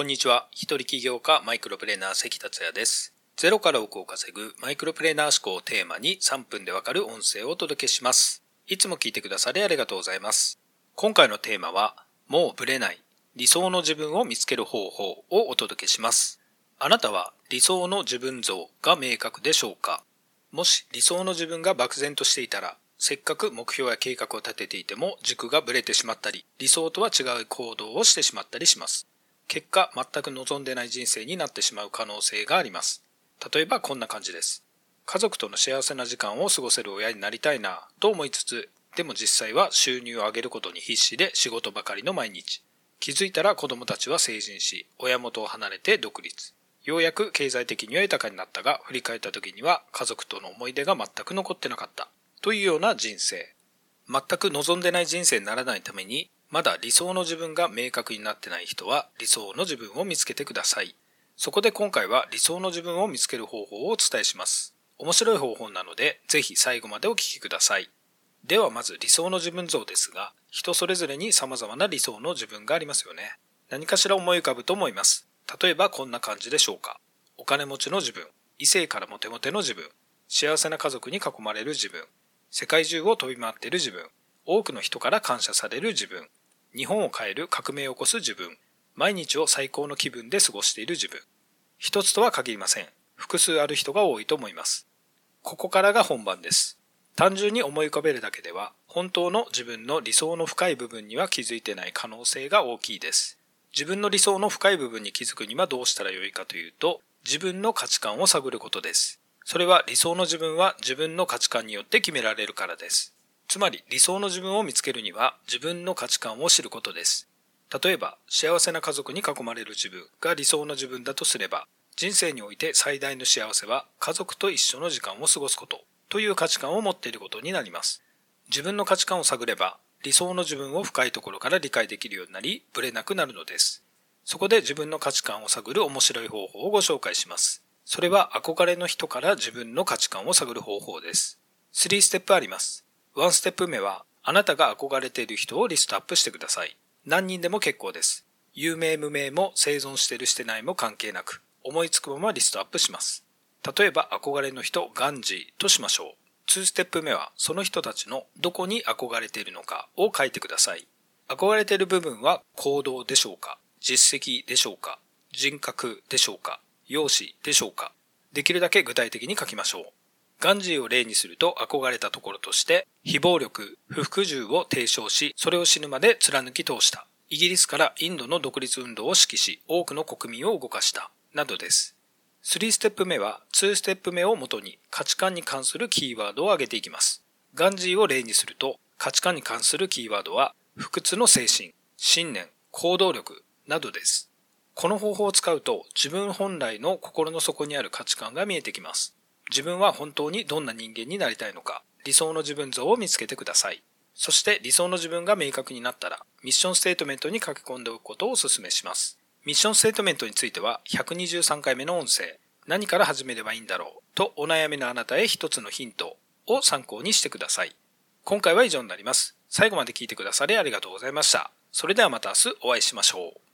こんにちは。一人起業家マイクロプレーナー関達也です。ゼロから億を稼ぐマイクロプレーナー思考をテーマに3分でわかる音声をお届けします。いつも聞いてくださりありがとうございます。今回のテーマは、もうブレない理想の自分を見つける方法をお届けします。あなたは理想の自分像が明確でしょうか？もし理想の自分が漠然としていたら、せっかく目標や計画を立てていても軸がぶれてしまったり、理想とは違う行動をしてしまったりします。結果、全く望んでない人生になってしまう可能性があります。例えばこんな感じです。家族との幸せな時間を過ごせる親になりたいなと思いつつ、でも実際は収入を上げることに必死で仕事ばかりの毎日。気づいたら子供たちは成人し、親元を離れて独立。ようやく経済的には豊かになったが、振り返った時には家族との思い出が全く残ってなかった。というような人生。全く望んでない人生にならないために、まだ理想の自分が明確になってない人は理想の自分を見つけてください。そこで今回は理想の自分を見つける方法をお伝えします。面白い方法なのでぜひ最後までお聞きください。ではまず理想の自分像ですが、人それぞれに様々な理想の自分がありますよね。何かしら思い浮かぶと思います。例えばこんな感じでしょうか。お金持ちの自分、異性からモテモテの自分、幸せな家族に囲まれる自分、世界中を飛び回っている自分、多くの人から感謝される自分、日本を変える革命を起こす自分、毎日を最高の気分で過ごしている自分。一つとは限りません。複数ある人が多いと思います。ここからが本番です。単純に思い浮かべるだけでは、本当の自分の理想の深い部分には気づいてない可能性が大きいです。自分の理想の深い部分に気づくにはどうしたらよいかというと、自分の価値観を探ることです。それは理想の自分は自分の価値観によって決められるからです。つまり理想の自分を見つけるには自分の価値観を知ることです。例えば、幸せな家族に囲まれる自分が理想の自分だとすれば、人生において最大の幸せは家族と一緒の時間を過ごすことという価値観を持っていることになります。自分の価値観を探れば、理想の自分を深いところから理解できるようになり、ブレなくなるのです。そこで自分の価値観を探る面白い方法をご紹介します。それは憧れの人から自分の価値観を探る方法です。3ステップあります。1ステップ目は、あなたが憧れている人をリストアップしてください。何人でも結構です。有名無名も生存してるしてないも関係なく、思いつくままリストアップします。例えば憧れの人、ガンジーとしましょう。2ステップ目は、その人たちのどこに憧れているのかを書いてください。憧れている部分は行動でしょうか実績でしょうか人格でしょうか容姿でしょうかできるだけ具体的に書きましょう。ガンジーを例にすると憧れたところとして、非暴力、不服従を提唱し、それを死ぬまで貫き通した。イギリスからインドの独立運動を指揮し、多くの国民を動かした。などです。3ステップ目は2ステップ目をもとに価値観に関するキーワードを挙げていきます。ガンジーを例にすると価値観に関するキーワードは不屈の精神、信念、行動力などです。この方法を使うと自分本来の心の底にある価値観が見えてきます。自分は本当にどんな人間になりたいのか、理想の自分像を見つけてください。そして理想の自分が明確になったら、ミッションステートメントに書き込んでおくことをお勧めします。ミッションステートメントについては、123回目の音声、何から始めればいいんだろうとお悩みのあなたへ一つのヒントを参考にしてください。今回は以上になります。最後まで聞いてくださりありがとうございました。それではまた明日お会いしましょう。